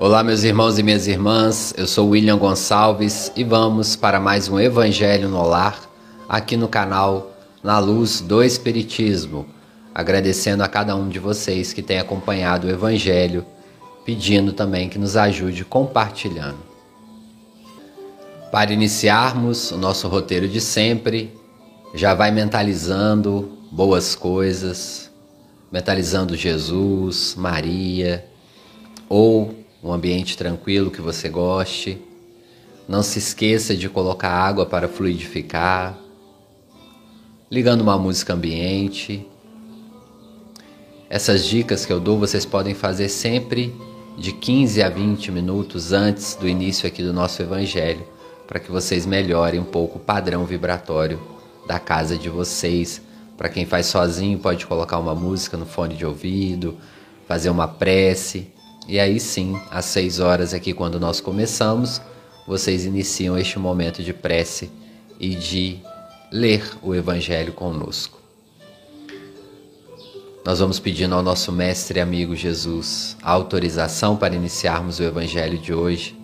Olá, meus irmãos e minhas irmãs, eu sou William Gonçalves e vamos para mais um Evangelho no Lar, aqui no canal Na Luz do Espiritismo. Agradecendo a cada um de vocês que tem acompanhado o Evangelho, pedindo também que nos ajude compartilhando. Para iniciarmos o nosso roteiro de sempre, já vai mentalizando boas coisas, mentalizando Jesus, Maria, ou um ambiente tranquilo que você goste. Não se esqueça de colocar água para fluidificar, ligando uma música ambiente. Essas dicas que eu dou vocês podem fazer sempre de 15 a 20 minutos antes do início aqui do nosso evangelho, para que vocês melhorem um pouco o padrão vibratório da casa de vocês. Para quem faz sozinho, pode colocar uma música no fone de ouvido, fazer uma prece e aí sim, às seis horas aqui quando nós começamos, vocês iniciam este momento de prece e de ler o Evangelho conosco. Nós vamos pedindo ao nosso mestre e amigo Jesus a autorização para iniciarmos o Evangelho de hoje,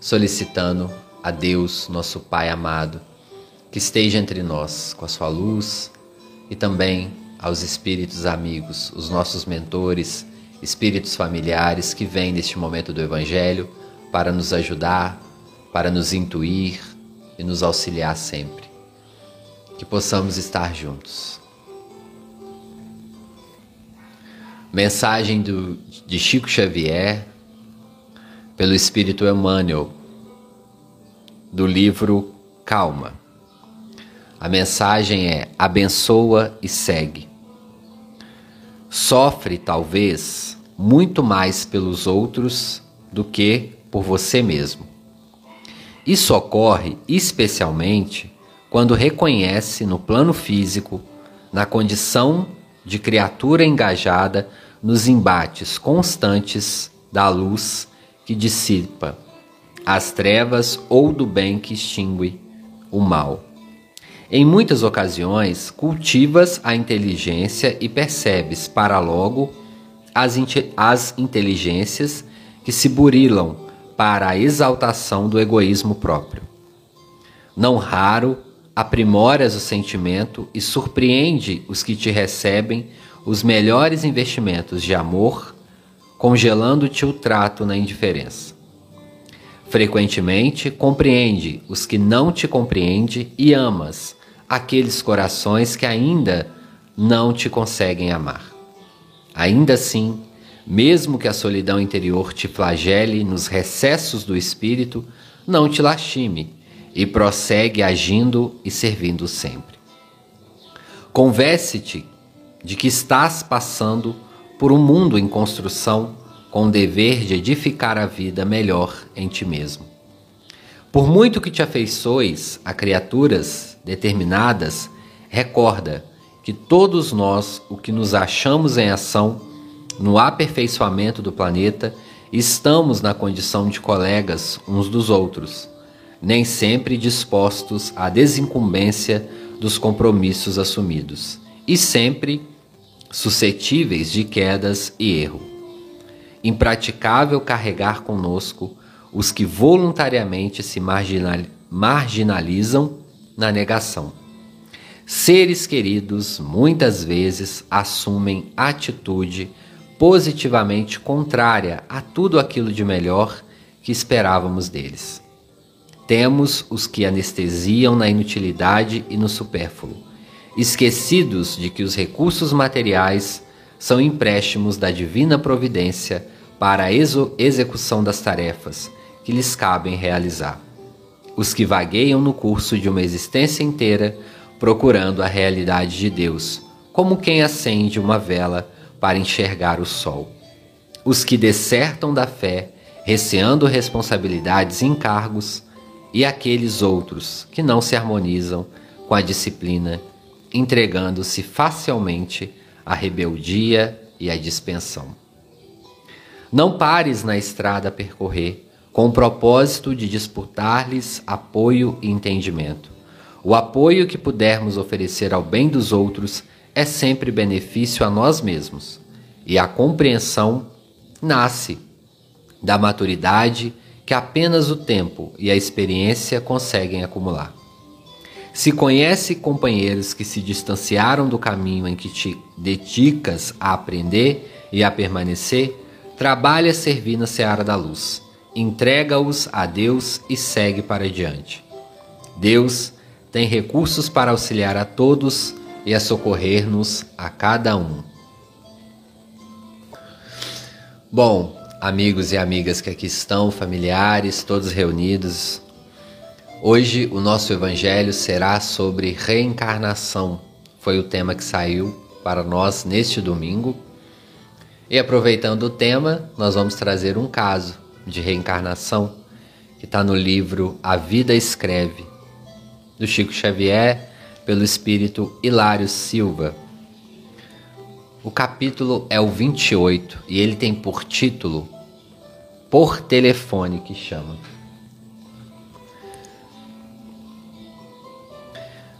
solicitando a Deus, nosso Pai amado, que esteja entre nós com a sua luz e também aos espíritos amigos, os nossos mentores, espíritos familiares que vêm neste momento do Evangelho para nos ajudar, para nos intuir e nos auxiliar sempre. Que possamos estar juntos. Mensagem do, de Chico Xavier pelo Espírito Emmanuel, do livro Calma. A mensagem é: abençoa e segue sofre talvez muito mais pelos outros do que por você mesmo. Isso ocorre especialmente quando reconhece no plano físico, na condição de criatura engajada nos embates constantes da luz que dissipa as trevas ou do bem que extingue o mal. Em muitas ocasiões, cultivas a inteligência e percebes para logo as, as inteligências que se burilam para a exaltação do egoísmo próprio. Não raro, aprimoras o sentimento e surpreende os que te recebem os melhores investimentos de amor, congelando-te o trato na indiferença. Frequentemente, compreende os que não te compreende e amas aqueles corações que ainda não te conseguem amar. Ainda assim, mesmo que a solidão interior te flagele nos recessos do espírito, não te lastime e prossegue agindo e servindo sempre. Converse-te de que estás passando por um mundo em construção com o dever de edificar a vida melhor em ti mesmo. Por muito que te afeiçoes a criaturas determinadas, recorda que todos nós, o que nos achamos em ação no aperfeiçoamento do planeta, estamos na condição de colegas uns dos outros, nem sempre dispostos à desincumbência dos compromissos assumidos, e sempre suscetíveis de quedas e erro. Impraticável carregar conosco os que voluntariamente se marginalizam na negação. Seres queridos muitas vezes assumem atitude positivamente contrária a tudo aquilo de melhor que esperávamos deles. Temos os que anestesiam na inutilidade e no supérfluo, esquecidos de que os recursos materiais são empréstimos da divina providência para a execução das tarefas que lhes cabem realizar. Os que vagueiam no curso de uma existência inteira procurando a realidade de Deus, como quem acende uma vela para enxergar o sol. Os que dessertam da fé, receando responsabilidades e encargos, e aqueles outros que não se harmonizam com a disciplina, entregando-se facilmente à rebeldia e à dispensão. Não pares na estrada a percorrer, com o propósito de disputar-lhes apoio e entendimento. O apoio que pudermos oferecer ao bem dos outros é sempre benefício a nós mesmos, e a compreensão nasce da maturidade que apenas o tempo e a experiência conseguem acumular. Se conhece companheiros que se distanciaram do caminho em que te dedicas a aprender e a permanecer, trabalha a servir na seara da luz. Entrega-os a Deus e segue para diante. Deus tem recursos para auxiliar a todos e a socorrer-nos a cada um. Bom, amigos e amigas que aqui estão, familiares, todos reunidos, Hoje o nosso evangelho será sobre reencarnação. Foi o tema que saiu para nós neste domingo. E aproveitando o tema, nós vamos trazer um caso de reencarnação que está no livro A Vida Escreve, do Chico Xavier, pelo espírito Hilário Silva. O capítulo é o 28 e ele tem por título Por Telefone, que chama.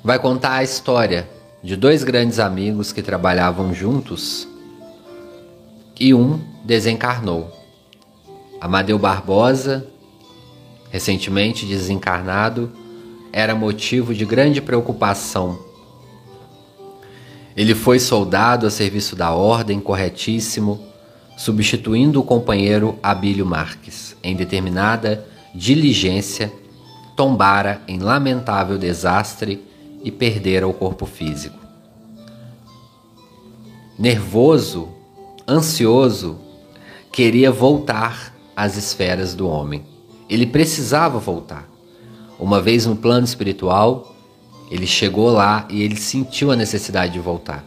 vai contar a história de dois grandes amigos que trabalhavam juntos e um desencarnou. Amadeu Barbosa, recentemente desencarnado, era motivo de grande preocupação. Ele foi soldado a serviço da ordem, corretíssimo, substituindo o companheiro Abílio Marques. Em determinada diligência, tombara em lamentável desastre e perdera o corpo físico. Nervoso, ansioso, queria voltar às esferas do homem. Ele precisava voltar. Uma vez no plano espiritual, ele chegou lá e ele sentiu a necessidade de voltar.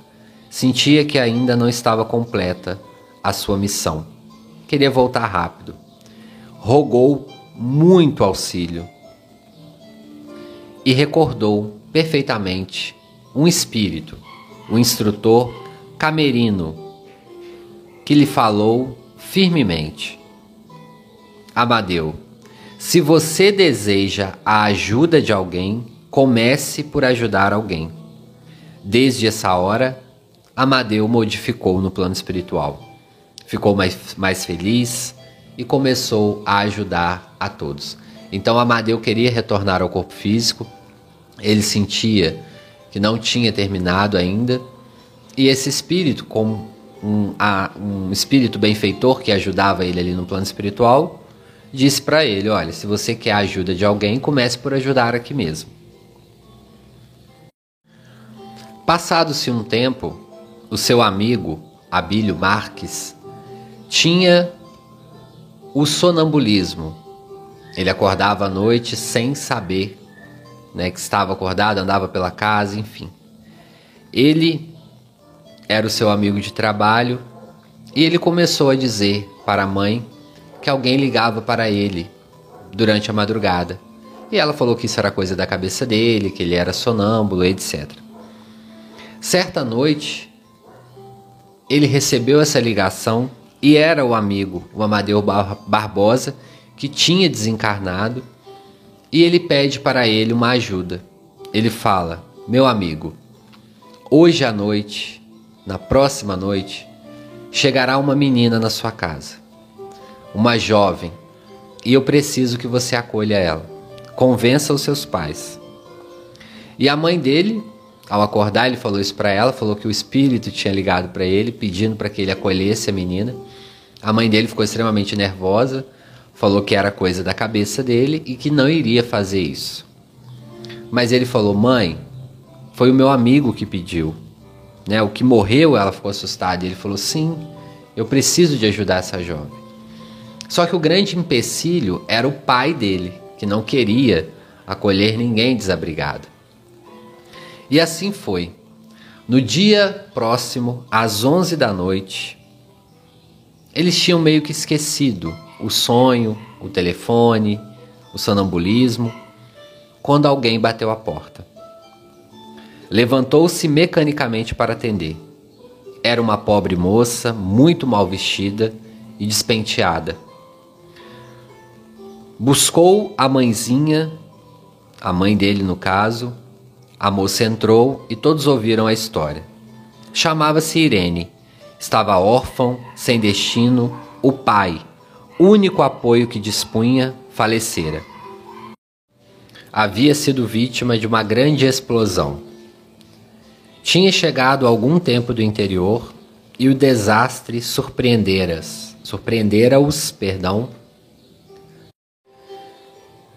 Sentia que ainda não estava completa a sua missão. Queria voltar rápido. Rogou muito auxílio e recordou perfeitamente um espírito, o instrutor Camerino, que lhe falou firmemente: Amadeu, se você deseja a ajuda de alguém, comece por ajudar alguém. Desde essa hora, Amadeu modificou no plano espiritual. Ficou mais, mais feliz e começou a ajudar a todos. Então Amadeu queria retornar ao corpo físico, ele sentia que não tinha terminado ainda, e esse espírito, como um, um espírito benfeitor que ajudava ele ali no plano espiritual, disse para ele: Olha, se você quer a ajuda de alguém, comece por ajudar aqui mesmo. Passado-se um tempo, o seu amigo, Abílio Marques, tinha o sonambulismo. Ele acordava à noite sem saber né, que estava acordado, andava pela casa, enfim. Ele era o seu amigo de trabalho e ele começou a dizer para a mãe que alguém ligava para ele durante a madrugada. E ela falou que isso era coisa da cabeça dele, que ele era sonâmbulo, etc. Certa noite, ele recebeu essa ligação e era o amigo, o Amadeu Barbosa, que tinha desencarnado e ele pede para ele uma ajuda. Ele fala: Meu amigo, hoje à noite, na próxima noite, chegará uma menina na sua casa, uma jovem, e eu preciso que você acolha ela. Convença os seus pais. E a mãe dele, ao acordar, ele falou isso para ela, falou que o espírito tinha ligado para ele, pedindo para que ele acolhesse a menina. A mãe dele ficou extremamente nervosa, falou que era coisa da cabeça dele e que não iria fazer isso. Mas ele falou: "Mãe, foi o meu amigo que pediu". Né? O que morreu, ela ficou assustada ele falou: "Sim, eu preciso de ajudar essa jovem". Só que o grande empecilho era o pai dele, que não queria acolher ninguém desabrigado. E assim foi. No dia próximo, às 11 da noite, eles tinham meio que esquecido o sonho, o telefone, o sonambulismo, quando alguém bateu a porta. Levantou-se mecanicamente para atender. Era uma pobre moça, muito mal vestida e despenteada. Buscou a mãezinha, a mãe dele no caso. A moça entrou e todos ouviram a história. Chamava-se Irene. Estava órfão, sem destino, o pai, único apoio que dispunha, falecera. Havia sido vítima de uma grande explosão. Tinha chegado algum tempo do interior e o desastre surpreendera-os, surpreendera-os, perdão,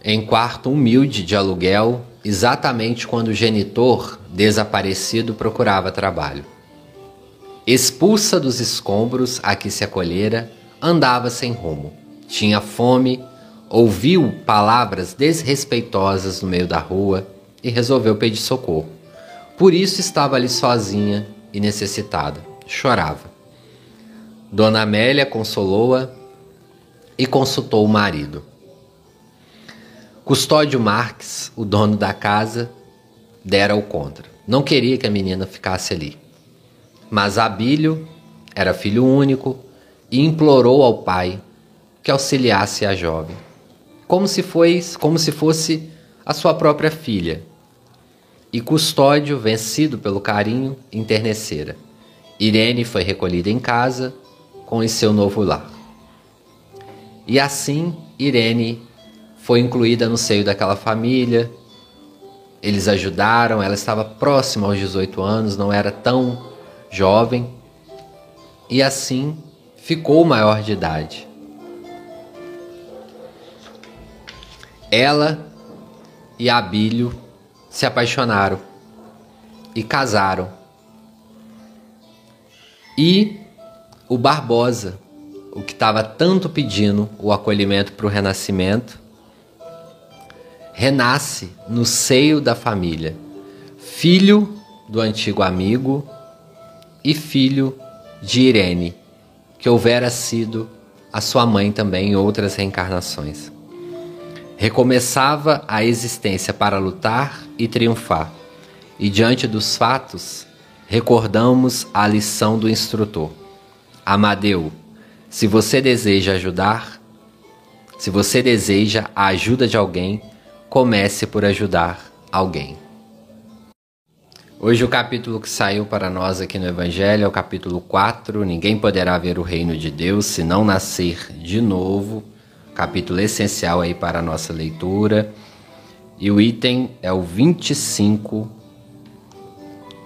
em quarto humilde de aluguel, exatamente quando o genitor desaparecido procurava trabalho. Expulsa dos escombros a que se acolhera, andava sem rumo. Tinha fome, ouviu palavras desrespeitosas no meio da rua e resolveu pedir socorro. Por isso estava ali sozinha e necessitada. Chorava. Dona Amélia consolou-a e consultou o marido. Custódio Marques, o dono da casa, dera o contra. Não queria que a menina ficasse ali. Mas Abílio era filho único e implorou ao pai que auxiliasse a jovem, como se, foi, como se fosse a sua própria filha. E Custódio, vencido pelo carinho, internecera. Irene foi recolhida em casa com o seu novo lar. E assim Irene foi incluída no seio daquela família. Eles ajudaram, ela estava próxima aos 18 anos, não era tão jovem. E assim ficou maior de idade. Ela e Abílio se apaixonaram e casaram. E o Barbosa, o que estava tanto pedindo o acolhimento para o renascimento, renasce no seio da família, filho do antigo amigo e filho de Irene, que houvera sido a sua mãe também em outras reencarnações. Recomeçava a existência para lutar e triunfar, e diante dos fatos, recordamos a lição do instrutor. Amadeu, se você deseja ajudar, se você deseja a ajuda de alguém, comece por ajudar alguém. Hoje o capítulo que saiu para nós aqui no Evangelho é o capítulo 4. Ninguém poderá ver o reino de Deus se não nascer de novo. Capítulo essencial aí para a nossa leitura. E o item é o 25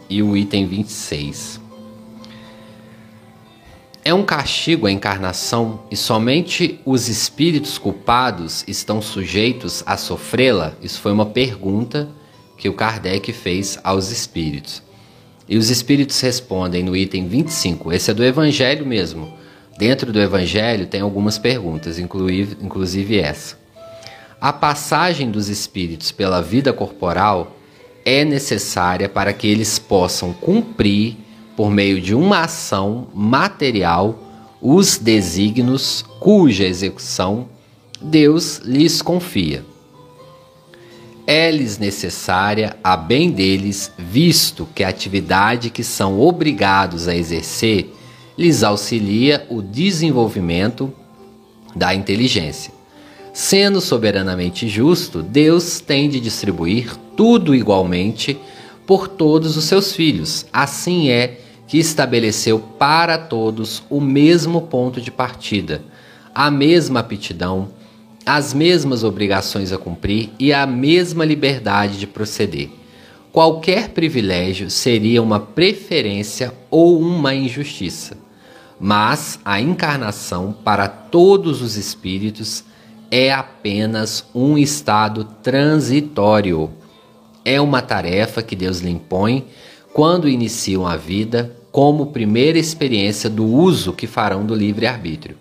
e o item 26. É um castigo a encarnação e somente os espíritos culpados estão sujeitos a sofrê-la? Isso foi uma pergunta que o Kardec fez aos espíritos. E os espíritos respondem no item 25, esse é do Evangelho mesmo. Dentro do Evangelho tem algumas perguntas, inclusive, essa. A passagem dos espíritos pela vida corporal é necessária para que eles possam cumprir por meio de uma ação material os desígnios cuja execução Deus lhes confia. É-lhes necessária a bem deles, visto que a atividade que são obrigados a exercer lhes auxilia o desenvolvimento da inteligência. Sendo soberanamente justo, Deus tem de distribuir tudo igualmente por todos os seus filhos. Assim é que estabeleceu para todos o mesmo ponto de partida, a mesma aptidão, as mesmas obrigações a cumprir e a mesma liberdade de proceder. Qualquer privilégio seria uma preferência ou uma injustiça. Mas a encarnação para todos os espíritos é apenas um estado transitório. É uma tarefa que Deus lhe impõe quando iniciam a vida como primeira experiência do uso que farão do livre-arbítrio.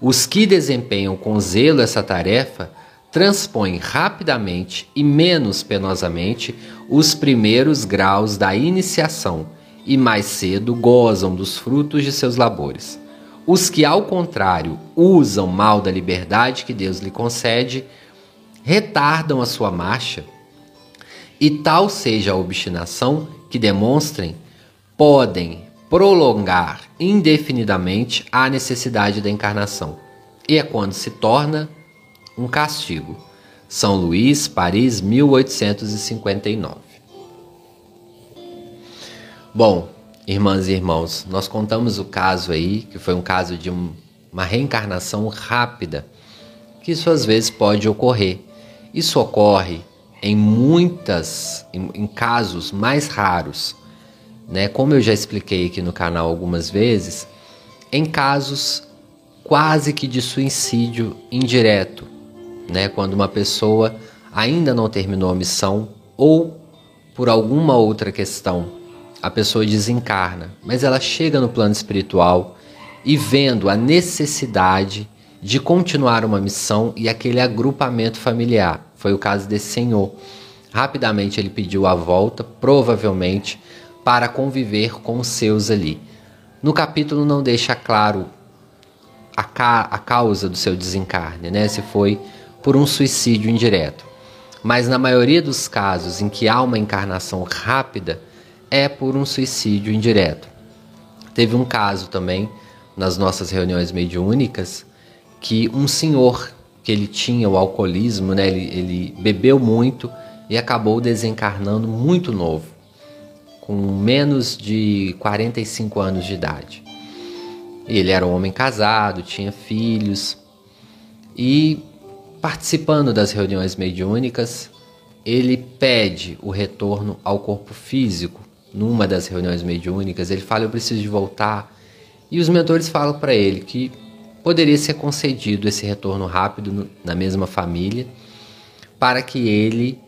Os que desempenham com zelo essa tarefa transpõem rapidamente e menos penosamente os primeiros graus da iniciação e mais cedo gozam dos frutos de seus labores. Os que, ao contrário, usam mal da liberdade que Deus lhe concede, retardam a sua marcha, e tal seja a obstinação que demonstrem, podem prolongar indefinidamente a necessidade da encarnação. E é quando se torna um castigo. São Luís, Paris, 1859. Bom, irmãs e irmãos, nós contamos o caso aí, que foi um caso de um uma reencarnação rápida, que isso às vezes pode ocorrer. Isso ocorre em muitas, em, em casos mais raros, né? Como eu já expliquei aqui no canal algumas vezes, em casos quase que de suicídio indireto, né? Quando uma pessoa ainda não terminou a missão ou por alguma outra questão a pessoa desencarna, mas ela chega no plano espiritual e vendo a necessidade de continuar uma missão e aquele agrupamento familiar. Foi o caso desse senhor. Rapidamente ele pediu a volta, provavelmente para conviver com os seus ali. No capítulo não deixa claro a, ca a causa do seu desencarne, né? Se foi por um suicídio indireto. Mas na maioria dos casos em que há uma encarnação rápida, é por um suicídio indireto. Teve um caso também nas nossas reuniões mediúnicas que um senhor que ele tinha o alcoolismo, né? Ele, ele bebeu muito e acabou desencarnando muito novo, com menos de 45 anos de idade. Ele era um homem casado, tinha filhos e participando das reuniões mediúnicas, ele pede o retorno ao corpo físico. Numa das reuniões mediúnicas, ele fala: Eu preciso de voltar. E os mentores falam para ele que poderia ser concedido esse retorno rápido na mesma família, para que ele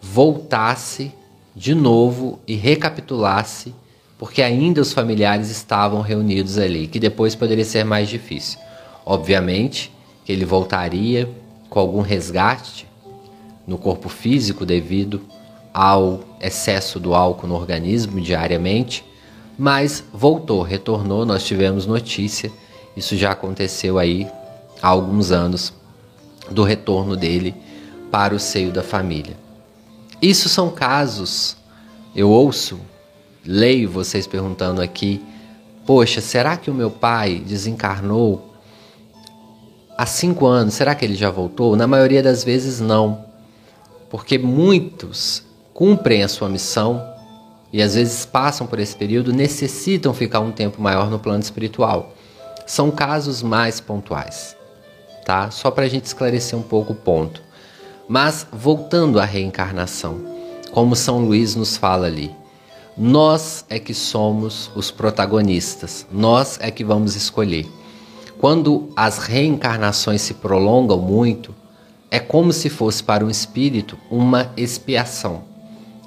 voltasse de novo e recapitulasse, porque ainda os familiares estavam reunidos ali, que depois poderia ser mais difícil. Obviamente que ele voltaria com algum resgate no corpo físico devido ao excesso do álcool no organismo diariamente, mas voltou, retornou, nós tivemos notícia isso já aconteceu aí há alguns anos do retorno dele para o seio da família. Isso são casos, eu ouço, leio vocês perguntando aqui: poxa, será que o meu pai desencarnou há cinco anos? Será que ele já voltou? Na maioria das vezes, não, porque muitos cumprem a sua missão e às vezes passam por esse período, necessitam ficar um tempo maior no plano espiritual são casos mais pontuais, tá? Só para a gente esclarecer um pouco o ponto. Mas voltando à reencarnação, como São Luís nos fala ali, nós é que somos os protagonistas, nós é que vamos escolher. Quando as reencarnações se prolongam muito, é como se fosse para um espírito uma expiação.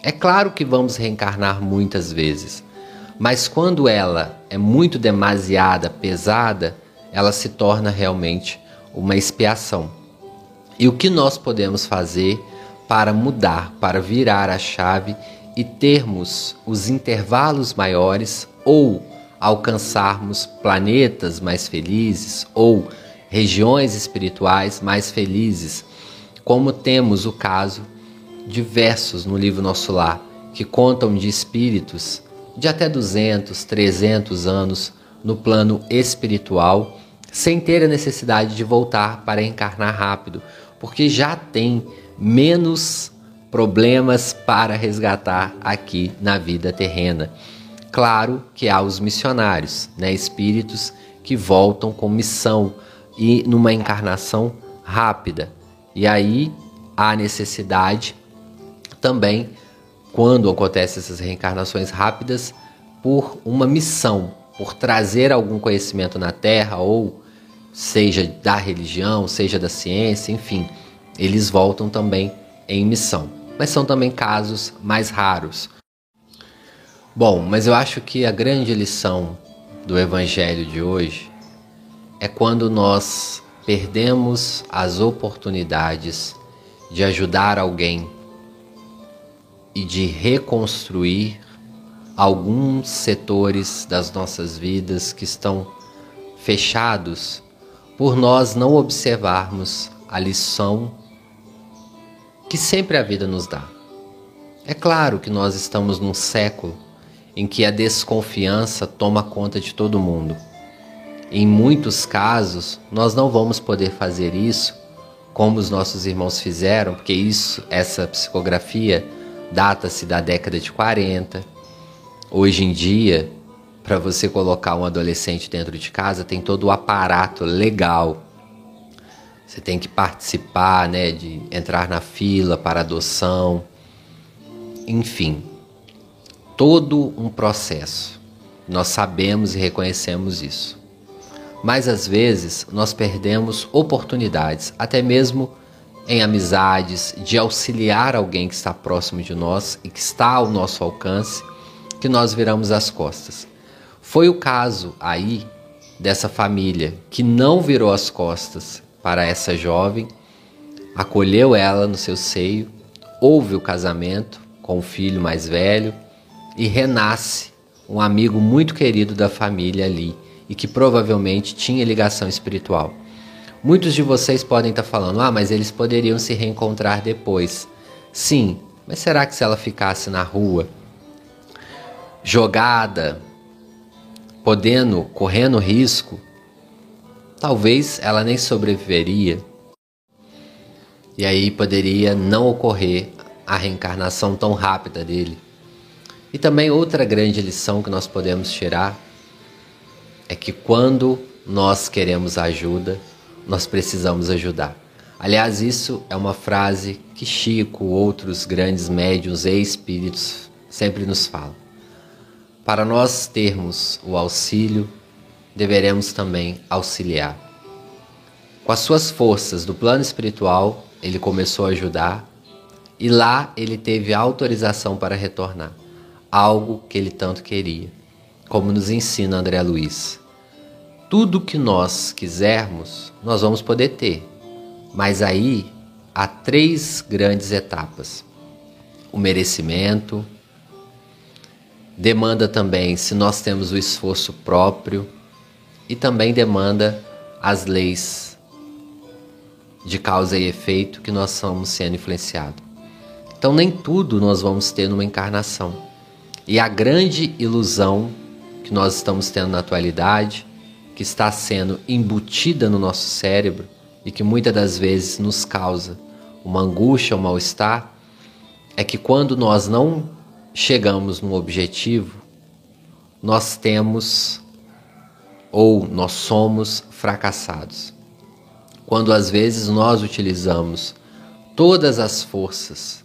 É claro que vamos reencarnar muitas vezes, mas quando ela é muito demasiada, pesada, ela se torna realmente uma expiação. E o que nós podemos fazer para mudar, para virar a chave e termos os intervalos maiores ou alcançarmos planetas mais felizes ou regiões espirituais mais felizes, como temos o caso diversos no livro Nosso Lar, que contam de espíritos de até 200, 300 anos no plano espiritual, sem ter a necessidade de voltar para encarnar rápido, porque já tem menos problemas para resgatar aqui na vida terrena. Claro que há os missionários, né, espíritos que voltam com missão e numa encarnação rápida. E aí há necessidade também quando acontecem essas reencarnações rápidas, por uma missão, por trazer algum conhecimento na Terra, ou seja da religião, seja da ciência, enfim, eles voltam também em missão. Mas são também casos mais raros. Bom, mas eu acho que a grande lição do Evangelho de hoje é quando nós perdemos as oportunidades de ajudar alguém e de reconstruir alguns setores das nossas vidas que estão fechados por nós não observarmos a lição que sempre a vida nos dá. É claro que nós estamos num século em que a desconfiança toma conta de todo mundo. Em muitos casos, nós não vamos poder fazer isso como os nossos irmãos fizeram, porque isso, essa psicografia data-se da década de 40. Hoje em dia, para você colocar um adolescente dentro de casa, tem todo o aparato legal. Você tem que participar, né, de entrar na fila para adoção, enfim, todo um processo. Nós sabemos e reconhecemos isso. Mas às vezes nós perdemos oportunidades, até mesmo em amizades, de auxiliar alguém que está próximo de nós e que está ao nosso alcance, que nós viramos as costas. Foi o caso aí dessa família que não virou as costas para essa jovem, acolheu ela no seu seio, houve o casamento com o filho mais velho e renasce um amigo muito querido da família ali e que provavelmente tinha ligação espiritual. Muitos de vocês podem estar falando: "Ah, mas eles poderiam se reencontrar depois". Sim, mas será que se ela ficasse na rua, jogada, podendo, correndo risco, talvez ela nem sobreviveria. E aí poderia não ocorrer a reencarnação tão rápida dele. E também outra grande lição que nós podemos tirar é que quando nós queremos ajuda, nós precisamos ajudar. Aliás, isso é uma frase que Chico, outros grandes médios e espíritos sempre nos falam. Para nós termos o auxílio, deveremos também auxiliar. Com as suas forças do plano espiritual, ele começou a ajudar e lá ele teve autorização para retornar, algo que ele tanto queria, como nos ensina André Luiz. Tudo que nós quisermos, nós vamos poder ter, mas aí há três grandes etapas: o merecimento, demanda também se nós temos o esforço próprio e também demanda as leis de causa e efeito que nós somos sendo influenciados. Então, nem tudo nós vamos ter numa encarnação. E a grande ilusão que nós estamos tendo na atualidade, que está sendo embutida no nosso cérebro e que muitas das vezes nos causa uma angústia, um mal-estar, é que quando nós não chegamos no objetivo, nós temos ou nós somos fracassados. Quando às vezes nós utilizamos todas as forças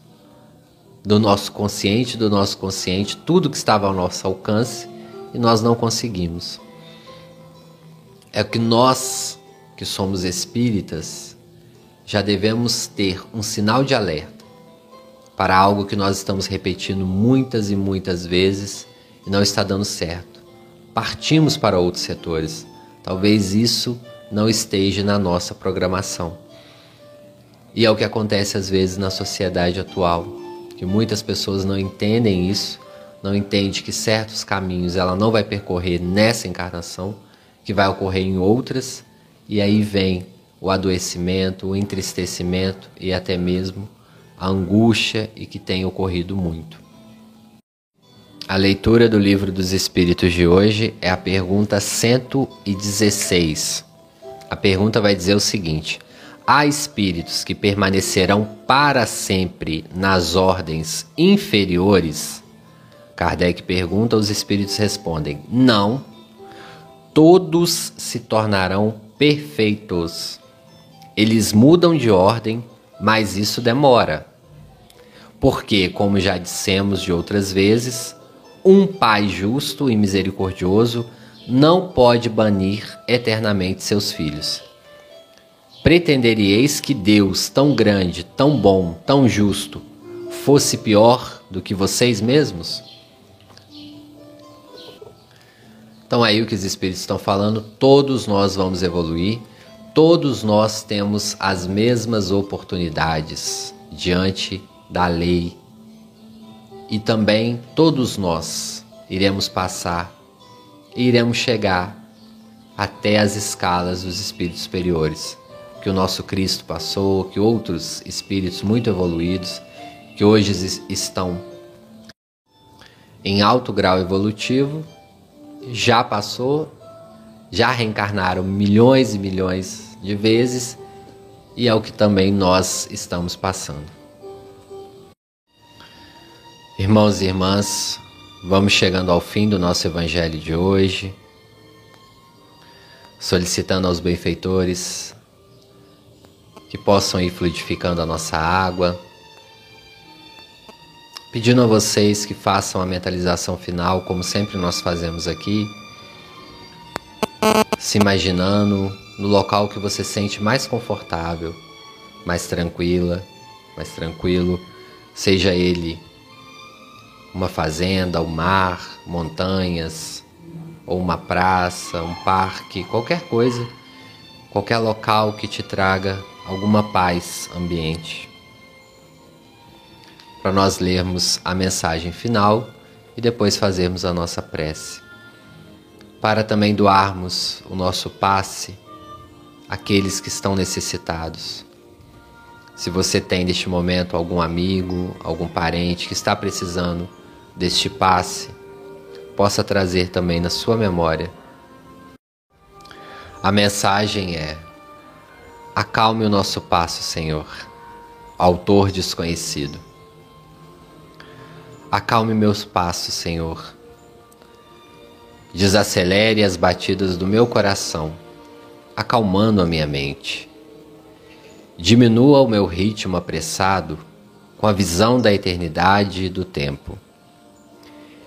do nosso consciente, do nosso consciente, tudo que estava ao nosso alcance e nós não conseguimos. É que nós, que somos espíritas, já devemos ter um sinal de alerta para algo que nós estamos repetindo muitas e muitas vezes e não está dando certo. Partimos para outros setores. Talvez isso não esteja na nossa programação. E é o que acontece às vezes na sociedade atual, que muitas pessoas não entendem isso, não entendem que certos caminhos ela não vai percorrer nessa encarnação, que vai ocorrer em outras, e aí vem o adoecimento, o entristecimento e até mesmo a angústia e que tem ocorrido muito. A leitura do Livro dos Espíritos de hoje é a pergunta 116. A pergunta vai dizer o seguinte: Há espíritos que permanecerão para sempre nas ordens inferiores? Kardec pergunta, os espíritos respondem: Não. Todos se tornarão perfeitos. Eles mudam de ordem mas isso demora. Porque, como já dissemos de outras vezes, um Pai justo e misericordioso não pode banir eternamente seus filhos. Pretenderíeis que Deus, tão grande, tão bom, tão justo, fosse pior do que vocês mesmos? Então, aí o que os Espíritos estão falando, todos nós vamos evoluir todos nós temos as mesmas oportunidades diante da lei. E também todos nós iremos passar e iremos chegar até as escalas dos espíritos superiores. Que o nosso Cristo passou, que outros espíritos muito evoluídos que hoje estão em alto grau evolutivo já passou já reencarnaram milhões e milhões de vezes e é o que também nós estamos passando. Irmãos e irmãs, Vamos chegando ao fim do nosso evangelho de hoje, solicitando aos benfeitores que possam ir fluidificando a nossa água, pedindo a vocês que façam a mentalização final, como sempre nós fazemos aqui, se imaginando no local que você sente mais confortável, mais tranquila, mais tranquilo, seja ele uma fazenda, o um mar, montanhas, ou uma praça, um parque, qualquer coisa, qualquer local que te traga alguma paz ambiente. Para nós lermos a mensagem final e depois fazermos a nossa prece. Para também doarmos o nosso passe àqueles que estão necessitados. Se você tem neste momento algum amigo, algum parente que está precisando deste passe, possa trazer também na sua memória. A mensagem é: Acalme o nosso passo, Senhor, Autor desconhecido. Acalme meus passos, Senhor. Desacelere as batidas do meu coração, acalmando a minha mente. Diminua o meu ritmo apressado com a visão da eternidade e do tempo.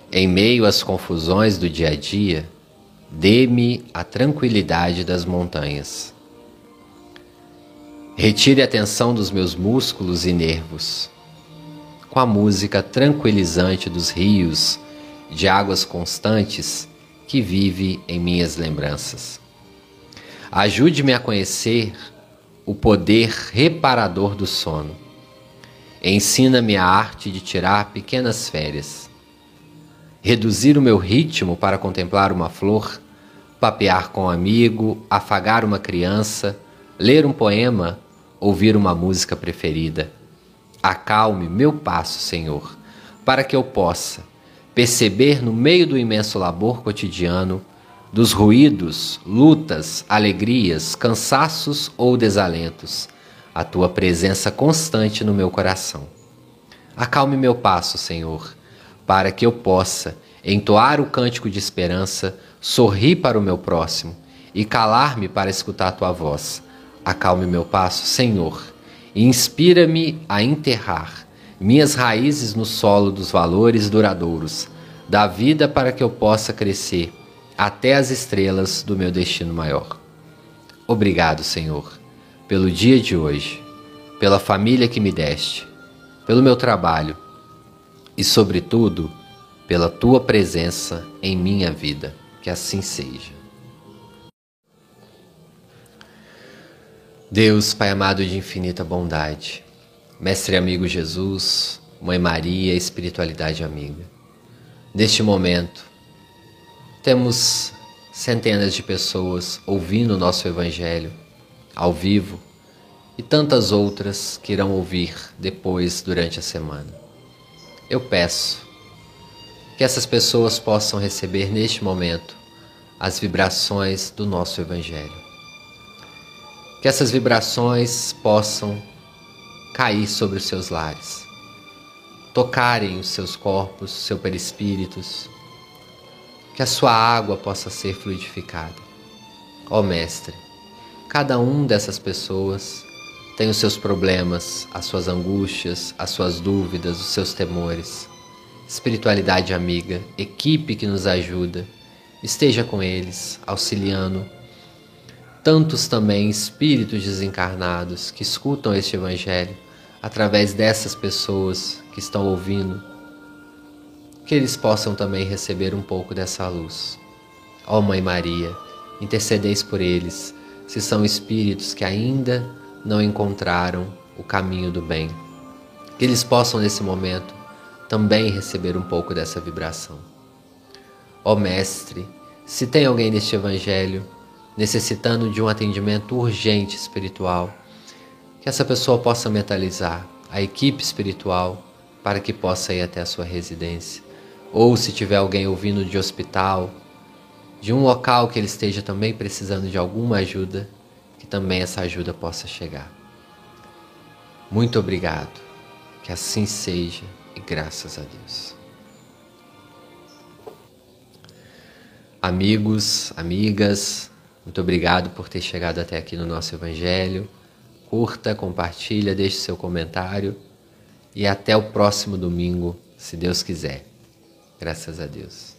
Em meio às confusões do dia a dia, dê-me a tranquilidade das montanhas. Retire a tensão dos meus músculos e nervos. Com a música tranquilizante dos rios de águas constantes que vive em minhas lembranças. Ajude-me a conhecer o poder reparador do sono. Ensina-me a arte de tirar pequenas férias. Reduzir o meu ritmo para contemplar uma flor, papear com um amigo, afagar uma criança, ler um poema, ouvir uma música preferida. Acalme meu passo, Senhor, para que eu possa perceber no meio do imenso labor cotidiano dos ruídos, lutas, alegrias, cansaços ou desalentos, a tua presença constante no meu coração. Acalme meu passo, Senhor, para que eu possa entoar o cântico de esperança, sorrir para o meu próximo e calar-me para escutar a tua voz. Acalme meu passo, Senhor, e inspira-me a enterrar minhas raízes no solo dos valores duradouros da vida para que eu possa crescer até as estrelas do meu destino maior. Obrigado, Senhor, pelo dia de hoje, pela família que me deste, pelo meu trabalho e, sobretudo, pela tua presença em minha vida. Que assim seja. Deus, Pai amado de infinita bondade, Mestre amigo Jesus, Mãe Maria, espiritualidade amiga. Neste momento, temos centenas de pessoas ouvindo o nosso Evangelho ao vivo e tantas outras que irão ouvir depois durante a semana. Eu peço que essas pessoas possam receber neste momento as vibrações do nosso Evangelho. Que essas vibrações possam cair sobre os seus lares, tocarem os seus corpos, seus perispíritos, que a sua água possa ser fluidificada. Ó Mestre, cada um dessas pessoas tem os seus problemas, as suas angústias, as suas dúvidas, os seus temores. Espiritualidade amiga, equipe que nos ajuda, esteja com eles, auxiliando. Tantos também espíritos desencarnados que escutam este Evangelho através dessas pessoas que estão ouvindo que eles possam também receber um pouco dessa luz. Ó Mãe Maria, intercedeis por eles, se são espíritos que ainda não encontraram o caminho do bem. Que eles possam, nesse momento, também receber um pouco dessa vibração. Ó Mestre, se tem alguém neste Evangelho necessitando de um atendimento urgente espiritual, que essa pessoa possa mentalizar a equipe espiritual para que possa ir até a sua residência ou se tiver alguém ouvindo de hospital, de um local que ele esteja também precisando de alguma ajuda, que também essa ajuda possa chegar. Muito obrigado, que assim seja e graças a Deus. Amigos, amigas, muito obrigado por ter chegado até aqui no nosso Evangelho. Curta, compartilha, deixe seu comentário e até o próximo domingo, se Deus quiser. Graças a Deus.